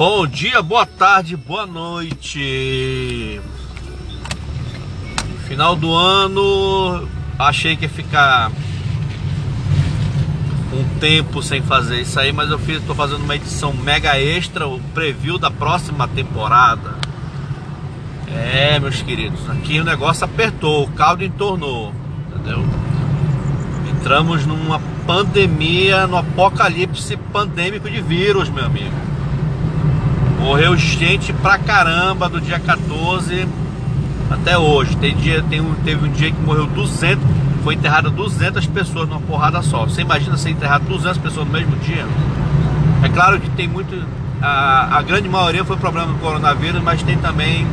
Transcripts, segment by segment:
Bom dia, boa tarde, boa noite. Final do ano, achei que ia ficar um tempo sem fazer isso aí, mas eu fiz, tô fazendo uma edição mega extra, o preview da próxima temporada. É, meus queridos, aqui o negócio apertou, o caldo entornou, entendeu? Entramos numa pandemia, no apocalipse pandêmico de vírus, meu amigo. Morreu gente pra caramba do dia 14 até hoje. Tem dia, tem um, teve um dia que morreu 200, foi enterrado 200 pessoas numa porrada só. Você imagina ser enterrado 200 pessoas no mesmo dia? É claro que tem muito, a, a grande maioria foi problema do coronavírus, mas tem também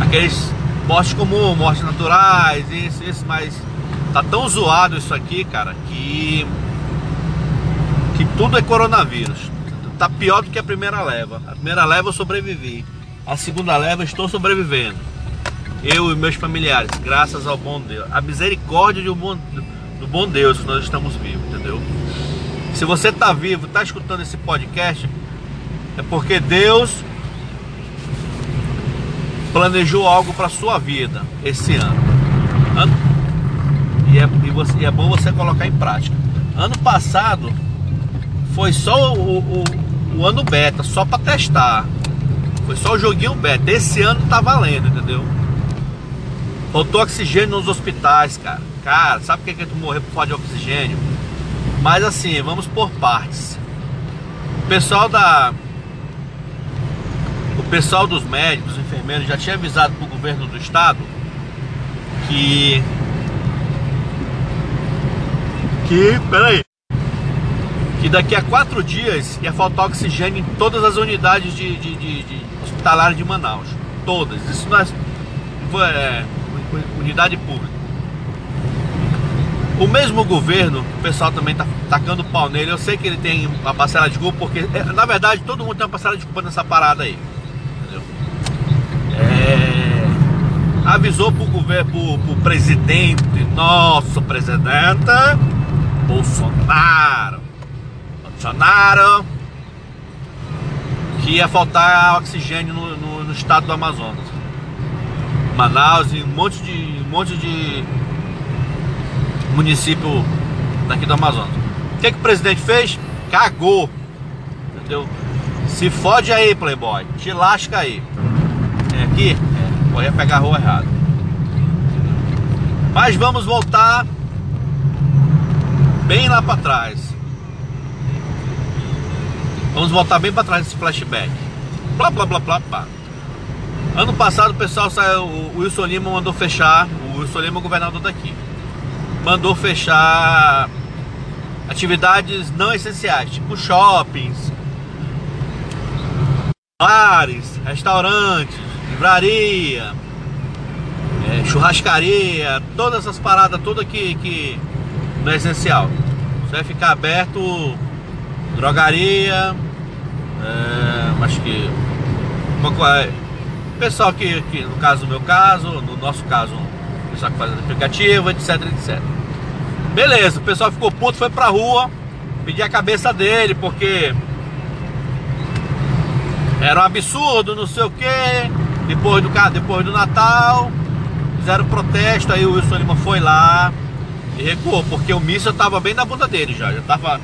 aqueles mortes comuns, mortes naturais, isso, isso, mas Tá tão zoado isso aqui, cara, que que tudo é coronavírus. Tá pior do que a primeira leva. A primeira leva eu sobrevivi. A segunda leva eu estou sobrevivendo. Eu e meus familiares, graças ao bom Deus. A misericórdia do bom, do bom Deus que nós estamos vivos, entendeu? Se você tá vivo, tá escutando esse podcast, é porque Deus planejou algo para sua vida esse ano. ano e é, e, você, e é bom você colocar em prática. Ano passado foi só o, o, o ano beta, só para testar. Foi só o joguinho beta. Esse ano tá valendo, entendeu? Faltou oxigênio nos hospitais, cara. Cara, sabe por que, que tu morreu por falta de oxigênio? Mas assim, vamos por partes. O pessoal da. O pessoal dos médicos, os enfermeiros já tinha avisado pro governo do estado que que, peraí, que daqui a quatro dias ia faltar oxigênio em todas as unidades de, de, de, de hospitalares de Manaus. Todas. Isso não é, é unidade pública. O mesmo governo, o pessoal também tá tacando pau nele. Eu sei que ele tem uma parcela de culpa, porque é, na verdade todo mundo tem uma parcela de culpa nessa parada aí. Entendeu? É, avisou pro governo, pro, pro presidente, nosso presidente, Bolsonaro. Bolsonaro. Que ia faltar oxigênio no, no, no estado do Amazonas. Manaus e um monte de. Um monte de município daqui do Amazonas. O que, que o presidente fez? Cagou. Entendeu? Se fode aí, Playboy. Te lasca aí. É aqui? É. Vou pegar a rua errada. Mas vamos voltar bem lá para trás. Vamos voltar bem para trás desse flashback. Blá blá blá blá blá. Ano passado o pessoal saiu, o Wilson Lima mandou fechar, o Wilson Lima é o governador daqui. Mandou fechar atividades não essenciais, tipo shoppings, bares, restaurantes, livraria, é, churrascaria, todas essas paradas todas que, que não é essencial. Você vai ficar aberto drogaria, é, acho que é, pessoal que, que, no caso do meu caso, no nosso caso, pessoal que faz aplicativo, etc, etc. Beleza, o pessoal ficou puto, foi pra rua pedir a cabeça dele, porque era um absurdo, não sei o que. Depois do, depois do Natal, fizeram protesto, aí o Wilson Lima foi lá, e recuou, porque o míssil tava bem na bunda dele já, já tava.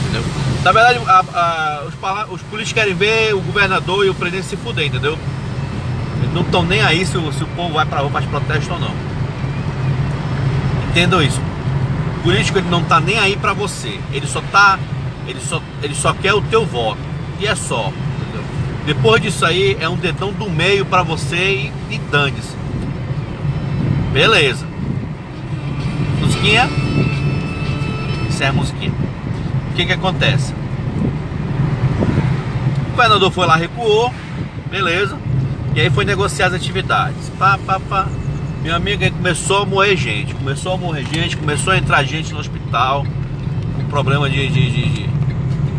Entendeu? Na verdade, a, a, os, os, políticos querem ver o governador e o presidente se fuder, entendeu? Eles não estão nem aí se, se, o povo vai pra rua para protestos ou não. Entendam isso. O político ele não tá nem aí para você. Ele só tá. Ele só, ele só quer o teu voto. E é só. Entendeu? Depois disso aí é um dedão do meio para você e, e dane-se. Beleza musiquinha. Encerra a musiquinha. Que que acontece? O governador foi lá, recuou, beleza. E aí foi negociar as atividades. Pá, pá, pá. Minha amiga aí começou a morrer gente. Começou a morrer gente, começou a entrar gente no hospital com problema de, de, de, de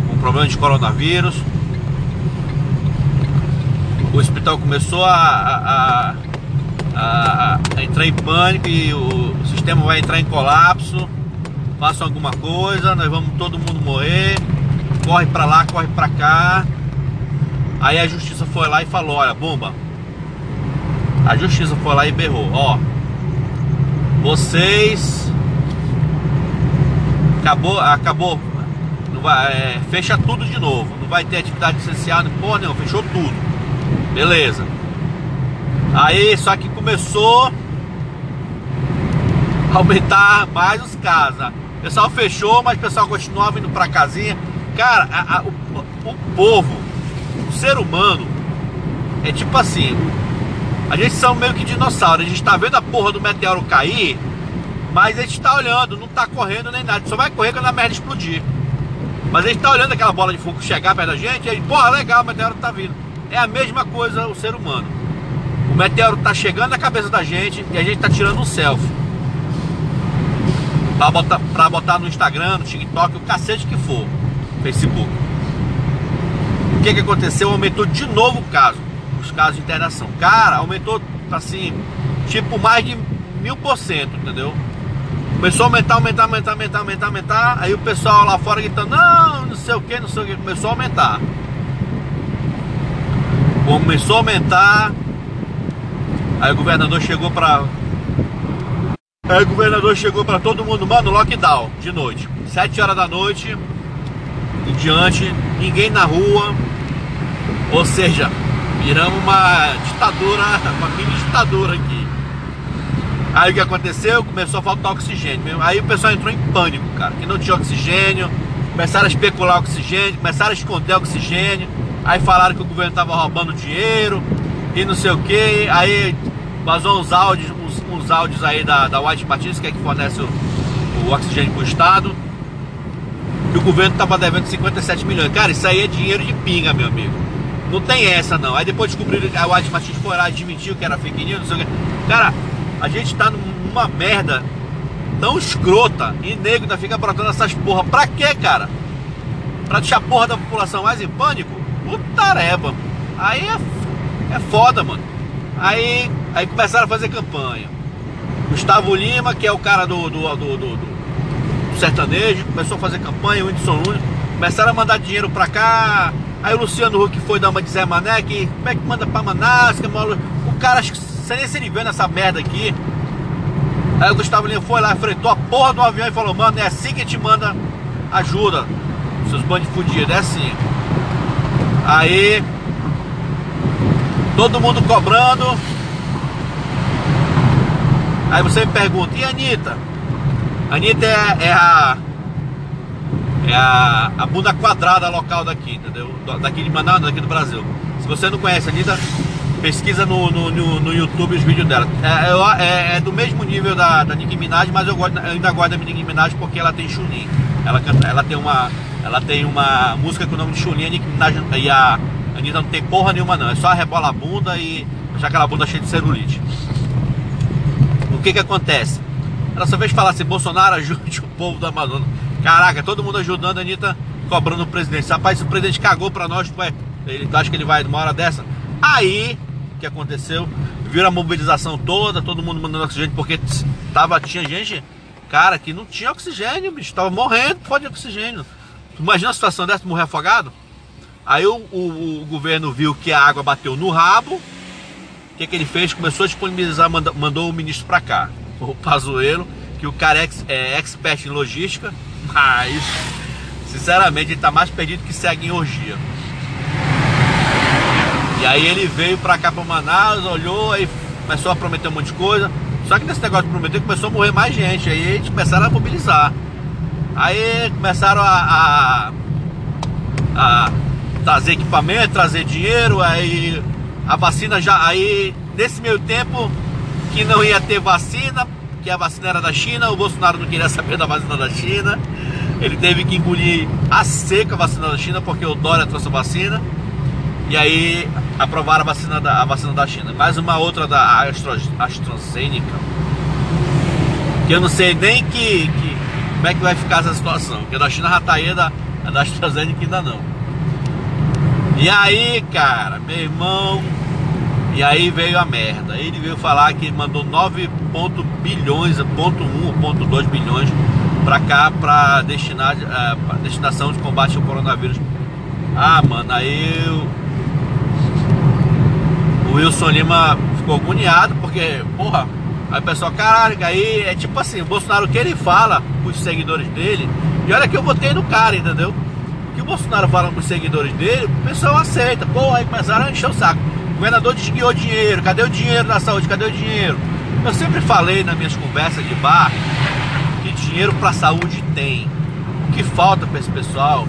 com problema de coronavírus. O hospital começou a, a a, a entrar em pânico e o sistema vai entrar em colapso. Façam alguma coisa, nós vamos todo mundo morrer. corre para lá, corre para cá. Aí a justiça foi lá e falou: Olha, bomba. A justiça foi lá e berrou: Ó, vocês. Acabou, acabou. Não vai, é, fecha tudo de novo. Não vai ter atividade essencial, porra não, fechou tudo. Beleza. Aí, só que começou aumentar mais os casos. O pessoal fechou, mas o pessoal continuava indo pra casinha. Cara, a, a, o, o povo, o ser humano, é tipo assim. A gente são meio que dinossauros. A gente tá vendo a porra do meteoro cair, mas a gente tá olhando, não tá correndo nem nada. Só vai correr quando a merda explodir. Mas a gente tá olhando aquela bola de fogo chegar perto da gente e aí, porra, legal, o meteoro tá vindo. É a mesma coisa o ser humano. O meteoro tá chegando na cabeça da gente e a gente tá tirando um selfie. Pra botar, pra botar no Instagram, no TikTok, o cacete que for. Facebook. O que que aconteceu? Aumentou de novo o caso. Os casos de internação. Cara, aumentou assim, tipo mais de mil por cento, entendeu? Começou a aumentar, aumentar, aumentar, aumentar, aumentar, aumentar. Aí o pessoal lá fora gritando, não, não sei o que, não sei o que. Começou a aumentar. Começou a aumentar. Aí o governador chegou pra. Aí o governador chegou pra todo mundo, mano, lockdown de noite. Sete horas da noite em diante, ninguém na rua. Ou seja, viramos uma ditadura, uma mini ditadura aqui. Aí o que aconteceu? Começou a faltar oxigênio. Aí o pessoal entrou em pânico, cara, que não tinha oxigênio. Começaram a especular oxigênio, começaram a esconder oxigênio. Aí falaram que o governo estava roubando dinheiro e não sei o que. Aí vazou uns áudios, uns, uns, áudios aí da, da White Martins, que é que fornece o, o oxigênio para o Estado. Que o governo estava devendo 57 milhões. Cara, isso aí é dinheiro de pinga, meu amigo. Não tem essa não. Aí depois descobriram que a White Martins foi lá e admitiu que era fake news, não sei o que. Cara, a gente tá numa merda tão escrota e nego ainda fica brotando essas porra. Pra quê, cara? Pra deixar a porra da população mais em pânico? Putareba. Aí é, é foda, mano. Aí, aí começaram a fazer campanha. Gustavo Lima, que é o cara do, do, do, do, do sertanejo, começou a fazer campanha, o Whindersson Nunes, começaram a mandar dinheiro pra cá. Aí o Luciano Huck foi dar uma de Zé Mané, que como é que manda pra Manaus? O cara, acho que sei nem se ele vê nessa merda aqui. Aí o Gustavo Lima foi lá, fretou a porra do avião e falou, mano, é assim que a gente manda ajuda. Seus bandos fudidos, é assim. Aí todo mundo cobrando. Aí você me pergunta, e a Anitta? A Anitta é, é a. É a, a bunda quadrada local daqui, entendeu? Daqui de Manaus, daqui do Brasil. Se você não conhece a Anitta, pesquisa no, no, no, no YouTube os vídeos dela. É, é, é, do mesmo nível da, da Nicki Minaj, mas eu, gosto, eu ainda gosto da Nicki Minaj porque ela tem Chunin. Ela, ela tem uma. Ela tem uma música com o nome de Chunin, a Nicki Minaj e a Anitta não tem porra nenhuma não. É só rebola a bunda e deixar aquela bunda cheia de celulite. O que que acontece? Ela só vez falar assim, Bolsonaro ajude o povo do Amazonas. Caraca, todo mundo ajudando a Anitta cobrando o presidente. Rapaz, o presidente cagou pra nós, tu, ele, tu acha que ele vai numa hora dessa? Aí que aconteceu. Viram a mobilização toda, todo mundo mandando oxigênio, porque tava, tinha gente, cara, que não tinha oxigênio, bicho, tava morrendo, pode oxigênio. Imagina a situação dessa, morrer afogado? Aí o, o, o, governo viu que a água bateu no rabo. O que, que ele fez? Começou a disponibilizar, mandou, mandou o ministro para cá, o Pazuello, que o cara é, é expert em logística, mas sinceramente ele tá mais perdido que segue em orgia. E aí ele veio pra cá pra Manaus, olhou, aí começou a prometer um monte de coisa. Só que nesse negócio de prometer começou a morrer mais gente. Aí eles começaram a mobilizar. Aí começaram a, a, a trazer equipamento, trazer dinheiro, aí a vacina já. Aí nesse meio tempo que não ia ter vacina, que a vacina era da China, o Bolsonaro não queria saber da vacina da China. Ele teve que engolir a seca a vacina da China, porque o Dória trouxe a vacina. E aí aprovaram a vacina da, a vacina da China. Mais uma outra da Astro, AstraZeneca. Que eu não sei nem que, que, como é que vai ficar essa situação. Porque da China já tá aí, da, da AstraZeneca ainda não. E aí, cara, meu irmão. E aí veio a merda. Ele veio falar que mandou 9 ponto bilhões, ponto 1, ponto 2 bilhões para cá para destinar uh, pra destinação de combate ao coronavírus. Ah, mano, aí eu... o Wilson Lima ficou agoniado porque, porra, aí o pessoal, caralho, aí é tipo assim, o Bolsonaro o que ele fala os seguidores dele, e olha que eu votei no cara, entendeu? Que o Bolsonaro fala com os seguidores dele, o pessoal aceita, pô, aí começaram a encher o saco. O governador desguiou dinheiro, cadê o dinheiro da saúde, cadê o dinheiro? Eu sempre falei nas minhas conversas de bar que dinheiro para saúde tem. O que falta para esse pessoal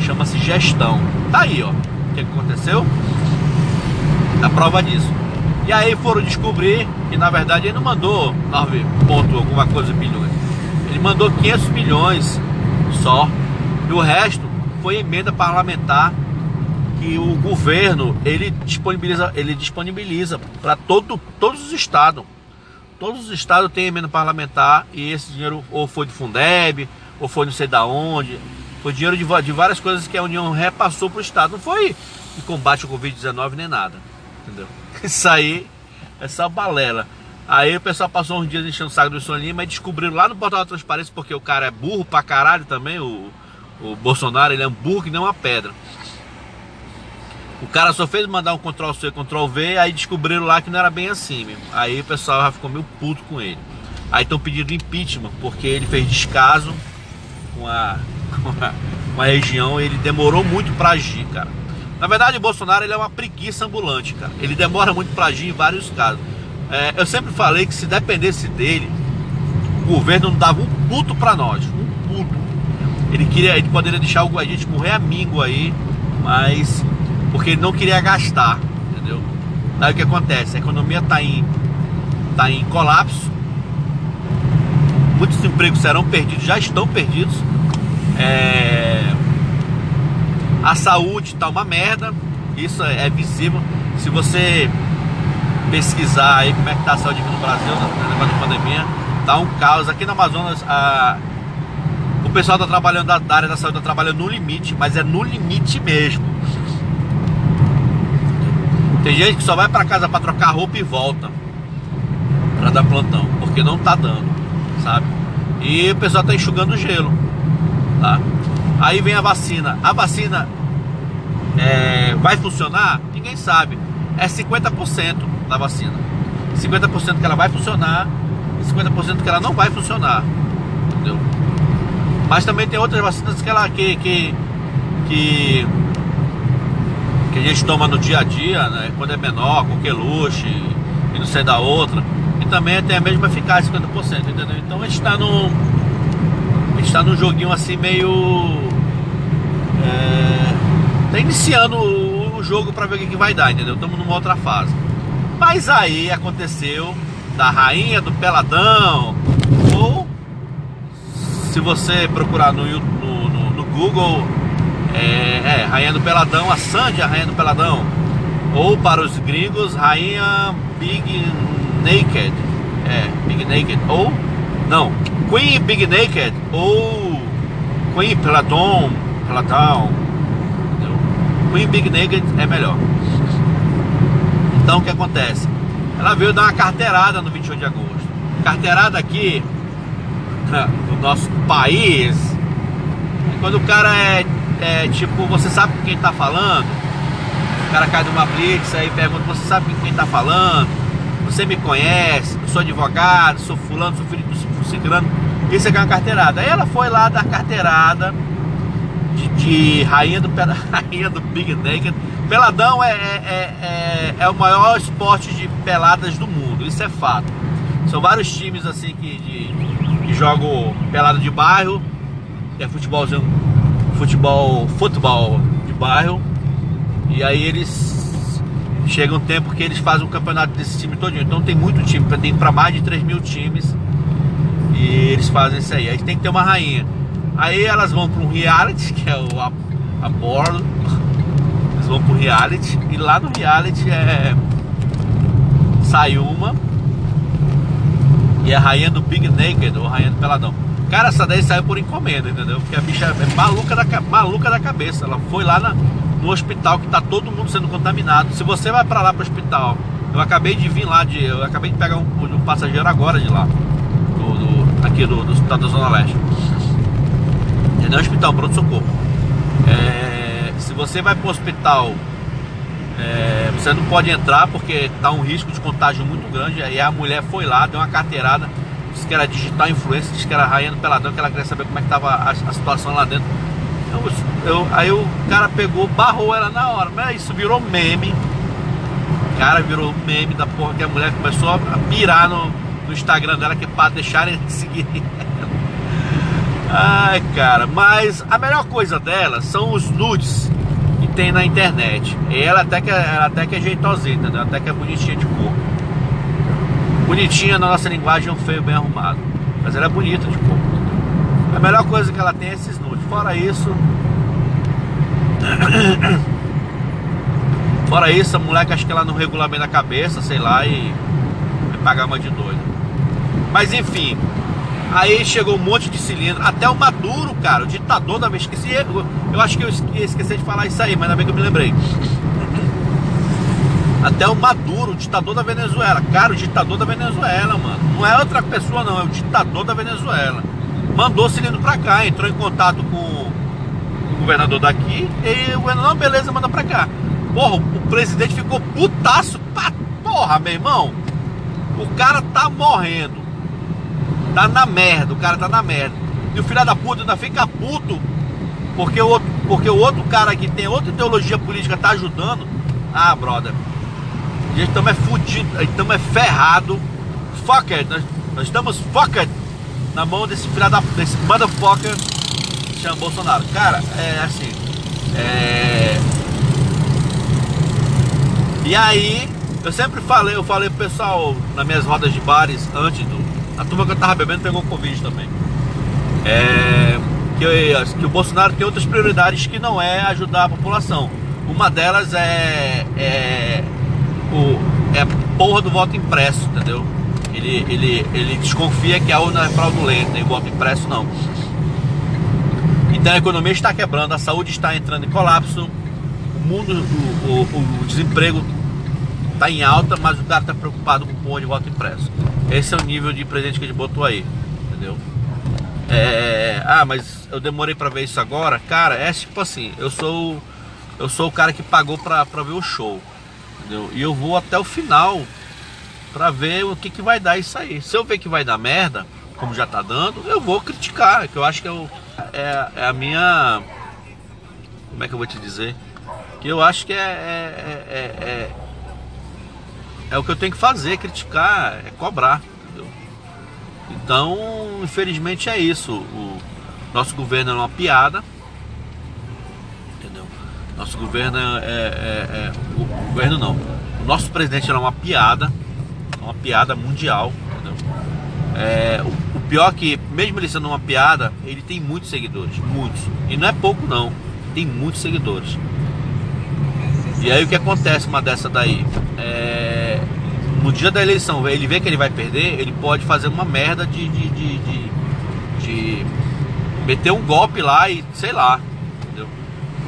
chama-se gestão. Tá aí, ó. O que aconteceu? A prova disso. E aí foram descobrir que na verdade ele não mandou 9 ponto alguma coisa bilhões. Ele mandou 500 milhões só. E o resto foi emenda parlamentar que o governo ele disponibiliza, ele disponibiliza para todo, todos os estados. Todos os estados têm emenda parlamentar e esse dinheiro ou foi do Fundeb, ou foi não sei da onde. Foi dinheiro de, de várias coisas que a União repassou para o estado. Não foi de combate ao Covid-19 nem nada. Entendeu? Isso aí é só balela. Aí o pessoal passou uns dias enchendo o saco do Lima e descobriram lá no portal da transparência, porque o cara é burro pra caralho também, o, o Bolsonaro, ele é um burro que nem uma pedra. O cara só fez mandar um Ctrl C, Ctrl V, aí descobriram lá que não era bem assim mesmo. Aí o pessoal já ficou meio puto com ele. Aí estão pedindo impeachment, porque ele fez descaso com a, com a, com a região, ele demorou muito para agir, cara. Na verdade, o Bolsonaro ele é uma preguiça ambulante, cara. Ele demora muito para agir em vários casos. É, eu sempre falei que se dependesse dele, o governo não dava um puto para nós. Ele queria, ele poderia deixar a gente morrer amigo aí, mas porque ele não queria gastar, entendeu? Daí o que acontece? A economia está em, tá em colapso, muitos empregos serão perdidos, já estão perdidos. É... A saúde está uma merda, isso é visível. Se você pesquisar aí como é que está a saúde aqui no Brasil, na da pandemia, tá um caos. Aqui no Amazonas, a... o pessoal está trabalhando da área da saúde, está trabalhando no limite, mas é no limite mesmo. Tem gente que só vai para casa para trocar roupa e volta para dar plantão, porque não tá dando, sabe? E o pessoal tá enxugando gelo, tá? Aí vem a vacina. A vacina é, vai funcionar? Ninguém sabe. É 50% da vacina. 50% que ela vai funcionar e 50% que ela não vai funcionar. Entendeu? Mas também tem outras vacinas que ela que, que, que que a gente toma no dia a dia, né? Quando é menor, qualquer luxo e não sei da outra. E também tem a mesma eficácia, 50%, entendeu? Então a gente está num. A gente está num joguinho assim meio. É, tá iniciando o, o jogo para ver o que, que vai dar, entendeu? Estamos numa outra fase. Mas aí aconteceu da rainha do peladão, ou se você procurar no, no, no, no Google é, é, Rainha do Peladão, a Sandy, a Rainha do Peladão. Ou para os gringos, Rainha Big Naked. É, Big Naked. Ou, não, Queen Big Naked. Ou Queen Peladon. Peladão. Queen Big Naked é melhor. Então o que acontece? Ela veio dar uma carteirada no 28 de agosto. Carteirada aqui no nosso país. Quando o cara é é, tipo, você sabe com quem tá falando? O cara cai de uma blitz aí pergunta, você sabe com quem tá falando? Você me conhece? Eu sou advogado, sou fulano, sou filho do ciclano. Isso é uma carteirada. Aí ela foi lá dar carteirada de, de rainha, do, rainha do Big Naked. Peladão é, é, é, é, o maior esporte de peladas do mundo, isso é fato. São vários times assim que, de, que jogam pelada de bairro, é futebolzinho futebol, futebol de bairro. E aí eles chega um tempo que eles fazem um campeonato desse time todinho. Então tem muito time, tem para mais de 3 mil times. E eles fazem isso aí. Aí tem que ter uma rainha. Aí elas vão para um reality, que é o a, a bordo. Eles vão pro reality. E lá no reality é. Sai uma. E é rainha do Big Naked, ou rainha do Peladão. Cara, essa daí saiu por encomenda, entendeu? Porque a bicha é maluca da, maluca da cabeça. Ela foi lá na, no hospital que tá todo mundo sendo contaminado. Se você vai para lá pro hospital, eu acabei de vir lá, de, eu acabei de pegar um, um passageiro agora de lá, do, do aqui do, do hospital da Zona Leste. Não é hospital, pronto-socorro. É, se você vai para o hospital, é, você não pode entrar porque está um risco de contágio muito grande. Aí a mulher foi lá, deu uma carteirada, disse que era digital influência, disse que era rainha do peladão, que ela queria saber como é que estava a, a, situação lá dentro. Eu, eu, aí o cara pegou, barrou ela na hora, mas isso virou meme. Cara, virou meme da porra que a mulher começou a pirar no, no Instagram dela, que é para deixarem de seguir Ai, cara, mas a melhor coisa dela são os nudes tem na internet. Ela até que, ela até que é entendeu? Até que é bonitinha de cor. Bonitinha na nossa linguagem é um feio bem arrumado. Mas ela é bonita de cor. A melhor coisa que ela tem é esses nudes. Fora isso. Fora isso, a moleque acho que ela não regula bem na cabeça, sei lá, e vai pagar uma de doido. Mas enfim, Aí chegou um monte de cilindro, até o Maduro, cara, o ditador da vez esqueci, eu, eu acho que eu esqueci de falar isso aí, mas ainda bem que eu me lembrei. Até o Maduro, o ditador da Venezuela. Cara, o ditador da Venezuela, mano. Não é outra pessoa, não, é o ditador da Venezuela. Mandou cilindro pra cá, entrou em contato com o governador daqui e o governador, não, beleza, manda pra cá. Porra, o presidente ficou putaço pra porra, meu irmão. O cara tá morrendo. Tá na merda, o cara tá na merda. E o filho da puta ainda fica puto porque o outro, porque o outro cara que tem outra ideologia política tá ajudando. Ah, brother. A gente estamos é fudido, estamos é ferrado. Fuck it. Nós, nós estamos fucked na mão desse filho da desse motherfucker chama Bolsonaro. Cara, é assim. É. E aí, eu sempre falei, eu falei pro pessoal nas minhas rodas de bares antes do, a turma que eu tava bebendo pegou Covid também. É, que, que, o Bolsonaro tem outras prioridades que não é ajudar a população. Uma delas é, é, o, é a porra do voto impresso, entendeu? Ele, ele, ele desconfia que a urna é fraudulenta e o voto impresso não. Então a economia está quebrando, a saúde está entrando em colapso, o mundo, o, o, o desemprego está em alta, mas o cara está preocupado com o porra de voto impresso. Esse é o nível de presente que ele botou aí, entendeu? É, ah, mas eu demorei para ver isso agora, cara. É tipo assim, eu sou eu sou o cara que pagou pra ver o show, entendeu? E eu vou até o final pra ver o que, que vai dar isso aí. Se eu ver que vai dar merda, como já tá dando, eu vou criticar, que eu acho que eu, é, é a minha. Como é que eu vou te dizer? Que eu acho que é, é, é, é o que eu tenho que fazer, criticar, é cobrar. Entendeu? Então, infelizmente é isso. O nosso governo é uma piada. Entendeu? Nosso governo é, é, é, é o governo não. O nosso presidente é uma piada. É uma piada mundial. É, o, o pior é que, mesmo ele sendo uma piada, ele tem muitos seguidores. Muitos. E não é pouco não. Tem muitos seguidores. E aí o que acontece uma dessa daí? É, no dia da eleição, ele vê que ele vai perder, ele pode fazer uma merda de, de, de, de, de meter um golpe lá e sei lá. Entendeu?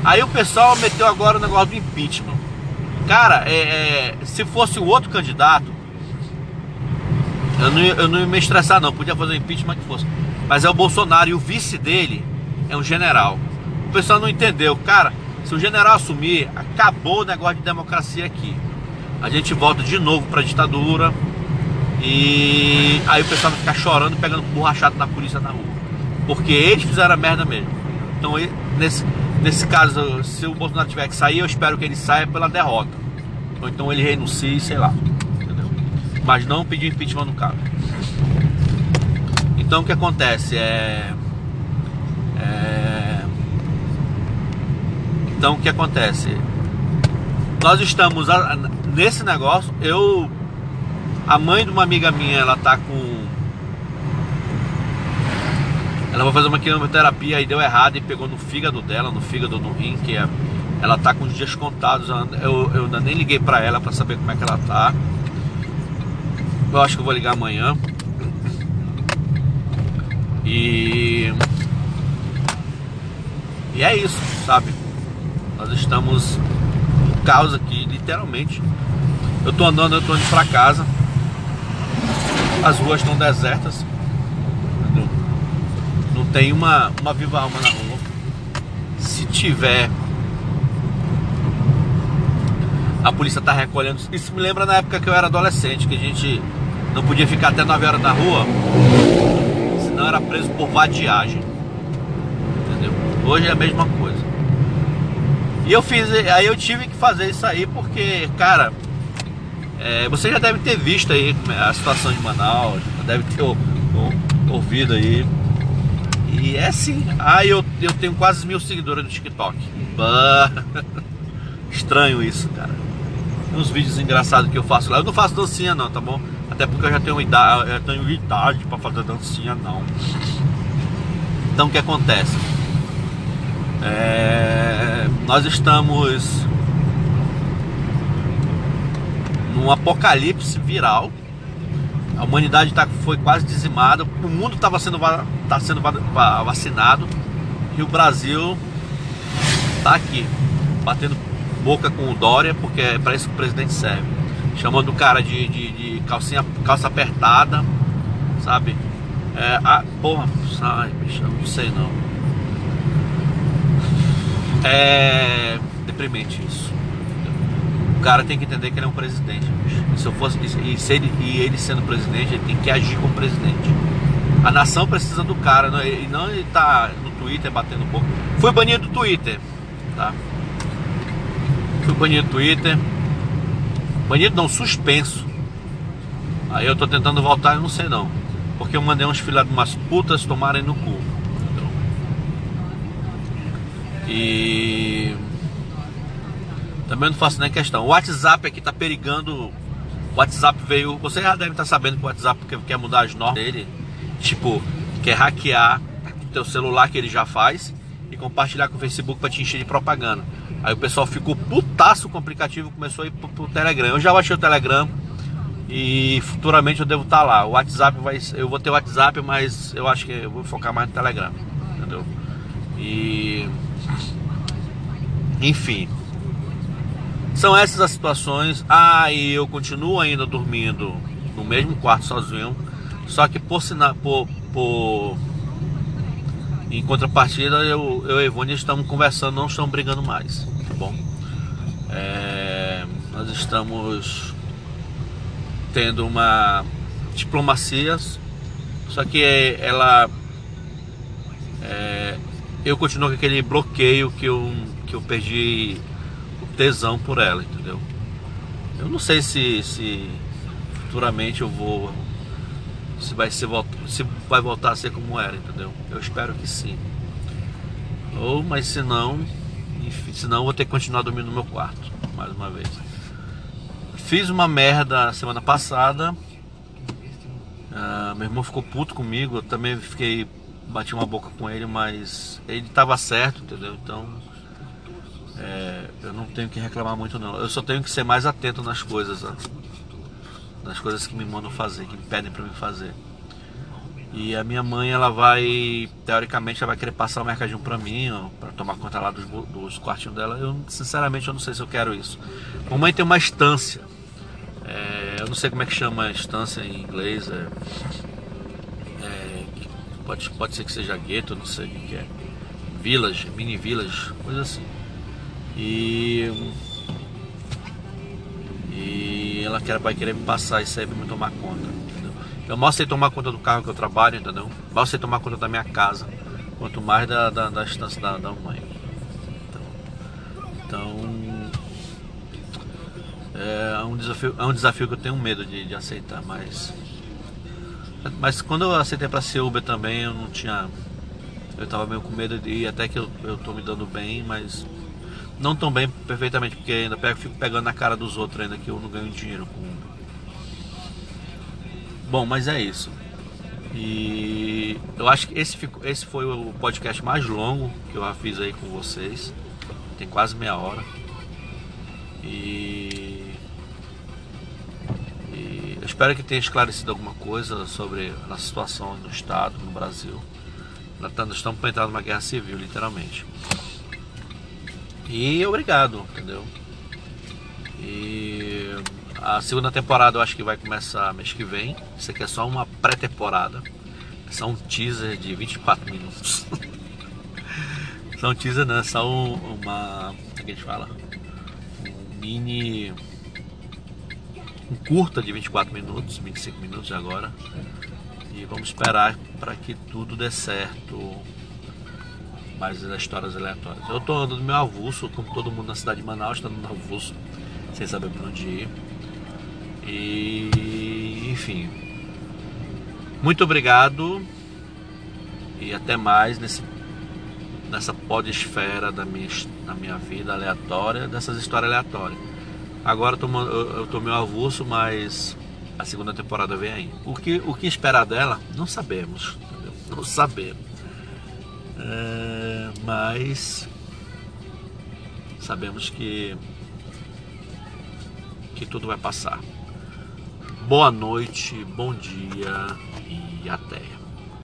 Aí o pessoal meteu agora o negócio do impeachment. Cara, é, é, se fosse o outro candidato, eu não, eu não ia me estressar não, podia fazer o impeachment que fosse. Mas é o Bolsonaro e o vice dele é um general. O pessoal não entendeu. Cara, se o general assumir, acabou o negócio de democracia aqui. A gente volta de novo para a ditadura e aí o pessoal vai ficar chorando, pegando borrachado na polícia na rua. Porque eles fizeram a merda mesmo. Então, nesse, nesse caso, se o Bolsonaro tiver que sair, eu espero que ele saia pela derrota. Ou então ele renuncie, sei lá. Entendeu? Mas não pedir impeachment no cara. Então o que acontece é. é então o que acontece? Nós estamos nesse negócio. Eu. A mãe de uma amiga minha, ela tá com. Ela vai fazer uma quimioterapia e deu errado e pegou no fígado dela, no fígado no rim, que é, ela tá com os dias contados. Eu, eu ainda nem liguei pra ela pra saber como é que ela tá. Eu acho que eu vou ligar amanhã. E. E é isso, sabe? Nós estamos caos aqui, literalmente. Eu tô andando, eu tô indo pra casa. As ruas estão desertas. Não, tem uma, uma viva alma na rua. se tiver a polícia tá recolhendo. Isso me lembra na época que eu era adolescente, que a gente não podia ficar até 9 horas na rua, senão era preso por vadiagem. Entendeu? Hoje é a mesma coisa. E eu fiz, aí eu tive que fazer isso aí porque, cara, é, você já deve ter visto aí a situação de Manaus, deve ter ouvido aí. E é assim. Ah, eu, eu tenho quase mil seguidores no TikTok. Bah. Estranho isso, cara. Uns vídeos engraçados que eu faço lá. Eu não faço dancinha não, tá bom? Até porque eu já tenho idade, eu tenho idade para fazer dancinha não. Então o que acontece? É, nós estamos num apocalipse viral. A humanidade tá, foi quase dizimada. O mundo estava sendo, tá sendo vacinado. E o Brasil está aqui, batendo boca com o Dória, porque é para isso que o presidente serve. Chamando o cara de, de, de calcinha, calça apertada, sabe? É, a, porra, sai, bicho, não sei não. É deprimente isso. O cara tem que entender que ele é um presidente. E se eu fosse e, se ele, e ele sendo presidente, ele tem que agir como presidente. A nação precisa do cara, não, e não ele tá no Twitter batendo boca. Foi banido do Twitter, tá? Fui banido do Twitter. Banido não, suspenso. Aí eu tô tentando voltar, eu não sei não. Porque eu mandei uns filhos de umas putas tomarem no cu. Então. E também não faço nem questão. O WhatsApp aqui tá perigando. O WhatsApp veio. Você já deve estar tá sabendo que o WhatsApp quer mudar as normas dele. Tipo, quer hackear o teu celular que ele já faz e compartilhar com o Facebook para te encher de propaganda. Aí o pessoal ficou putaço com o aplicativo começou a ir pro, pro Telegram. Eu já baixei o Telegram e futuramente eu devo estar tá lá. O WhatsApp vai. Eu vou ter o WhatsApp, mas eu acho que eu vou focar mais no Telegram. Entendeu? E. Enfim. São essas as situações. Ah, e eu continuo ainda dormindo no mesmo quarto sozinho. Só que por, por, por em contrapartida, eu, eu e Ivone estamos conversando, não estamos brigando mais, tá bom? É, nós estamos tendo uma diplomacia, só que ela. Eu continuo com aquele bloqueio que eu, que eu perdi o tesão por ela, entendeu? Eu não sei se, se futuramente eu vou se vai, ser, se vai voltar a ser como era, entendeu? Eu espero que sim. Ou, mas se não, se não, vou ter que continuar dormindo no meu quarto, mais uma vez. Fiz uma merda semana passada. Uh, meu irmão ficou puto comigo, eu também fiquei. Bati uma boca com ele, mas ele estava certo, entendeu? Então. É, eu não tenho que reclamar muito não. Eu só tenho que ser mais atento nas coisas. Ó das coisas que me mandam fazer, que me pedem para me fazer. E a minha mãe, ela vai, teoricamente, ela vai querer passar o mercadinho para mim, para tomar conta lá dos, dos quartinhos dela. Eu, sinceramente, eu não sei se eu quero isso. Mamãe tem uma estância. É, eu não sei como é que chama a estância em inglês. É, pode, pode ser que seja gueto, não sei o que é. Village, mini village, coisa assim. E e ela quer, vai querer me passar isso aí pra me tomar conta. Entendeu? Eu mal sei tomar conta do carro que eu trabalho, entendeu? Mal sei tomar conta da minha casa. Quanto mais da, da, da da, da mãe. Então, então é um desafio, é um desafio que eu tenho medo de, de aceitar, mas. Mas quando eu aceitei para ser Uber também, eu não tinha. Eu tava meio com medo de ir, até que eu, eu tô me dando bem, mas não tão bem perfeitamente, porque ainda pego, fico pegando na cara dos outros ainda que eu não ganho dinheiro com. Bom, mas é isso. E eu acho que esse, ficou, esse foi o podcast mais longo que eu já fiz aí com vocês. Tem quase meia hora. E eu espero que tenha esclarecido alguma coisa sobre a situação do Estado no Brasil. Nós estamos para entrar numa guerra civil, literalmente. E obrigado, entendeu? E a segunda temporada eu acho que vai começar mês que vem. Isso aqui é só uma pré-temporada. É só um teaser de 24 minutos. Só um teaser, né? Só um, uma. Como é que a gente fala? Um mini. Um curta de 24 minutos, 25 minutos agora. E vamos esperar para que tudo dê certo. Mais as histórias aleatórias. Eu tô andando meu avulso, como todo mundo na cidade de Manaus, está no avulso, sem saber para onde ir. E enfim. Muito obrigado e até mais nesse, nessa podesfera da minha, da minha vida aleatória, dessas histórias aleatórias. Agora eu tô, eu tô avulso, mas a segunda temporada vem aí. O que, o que esperar dela, não sabemos. Entendeu? Não sabemos. É, mas sabemos que que tudo vai passar. Boa noite, bom dia e até.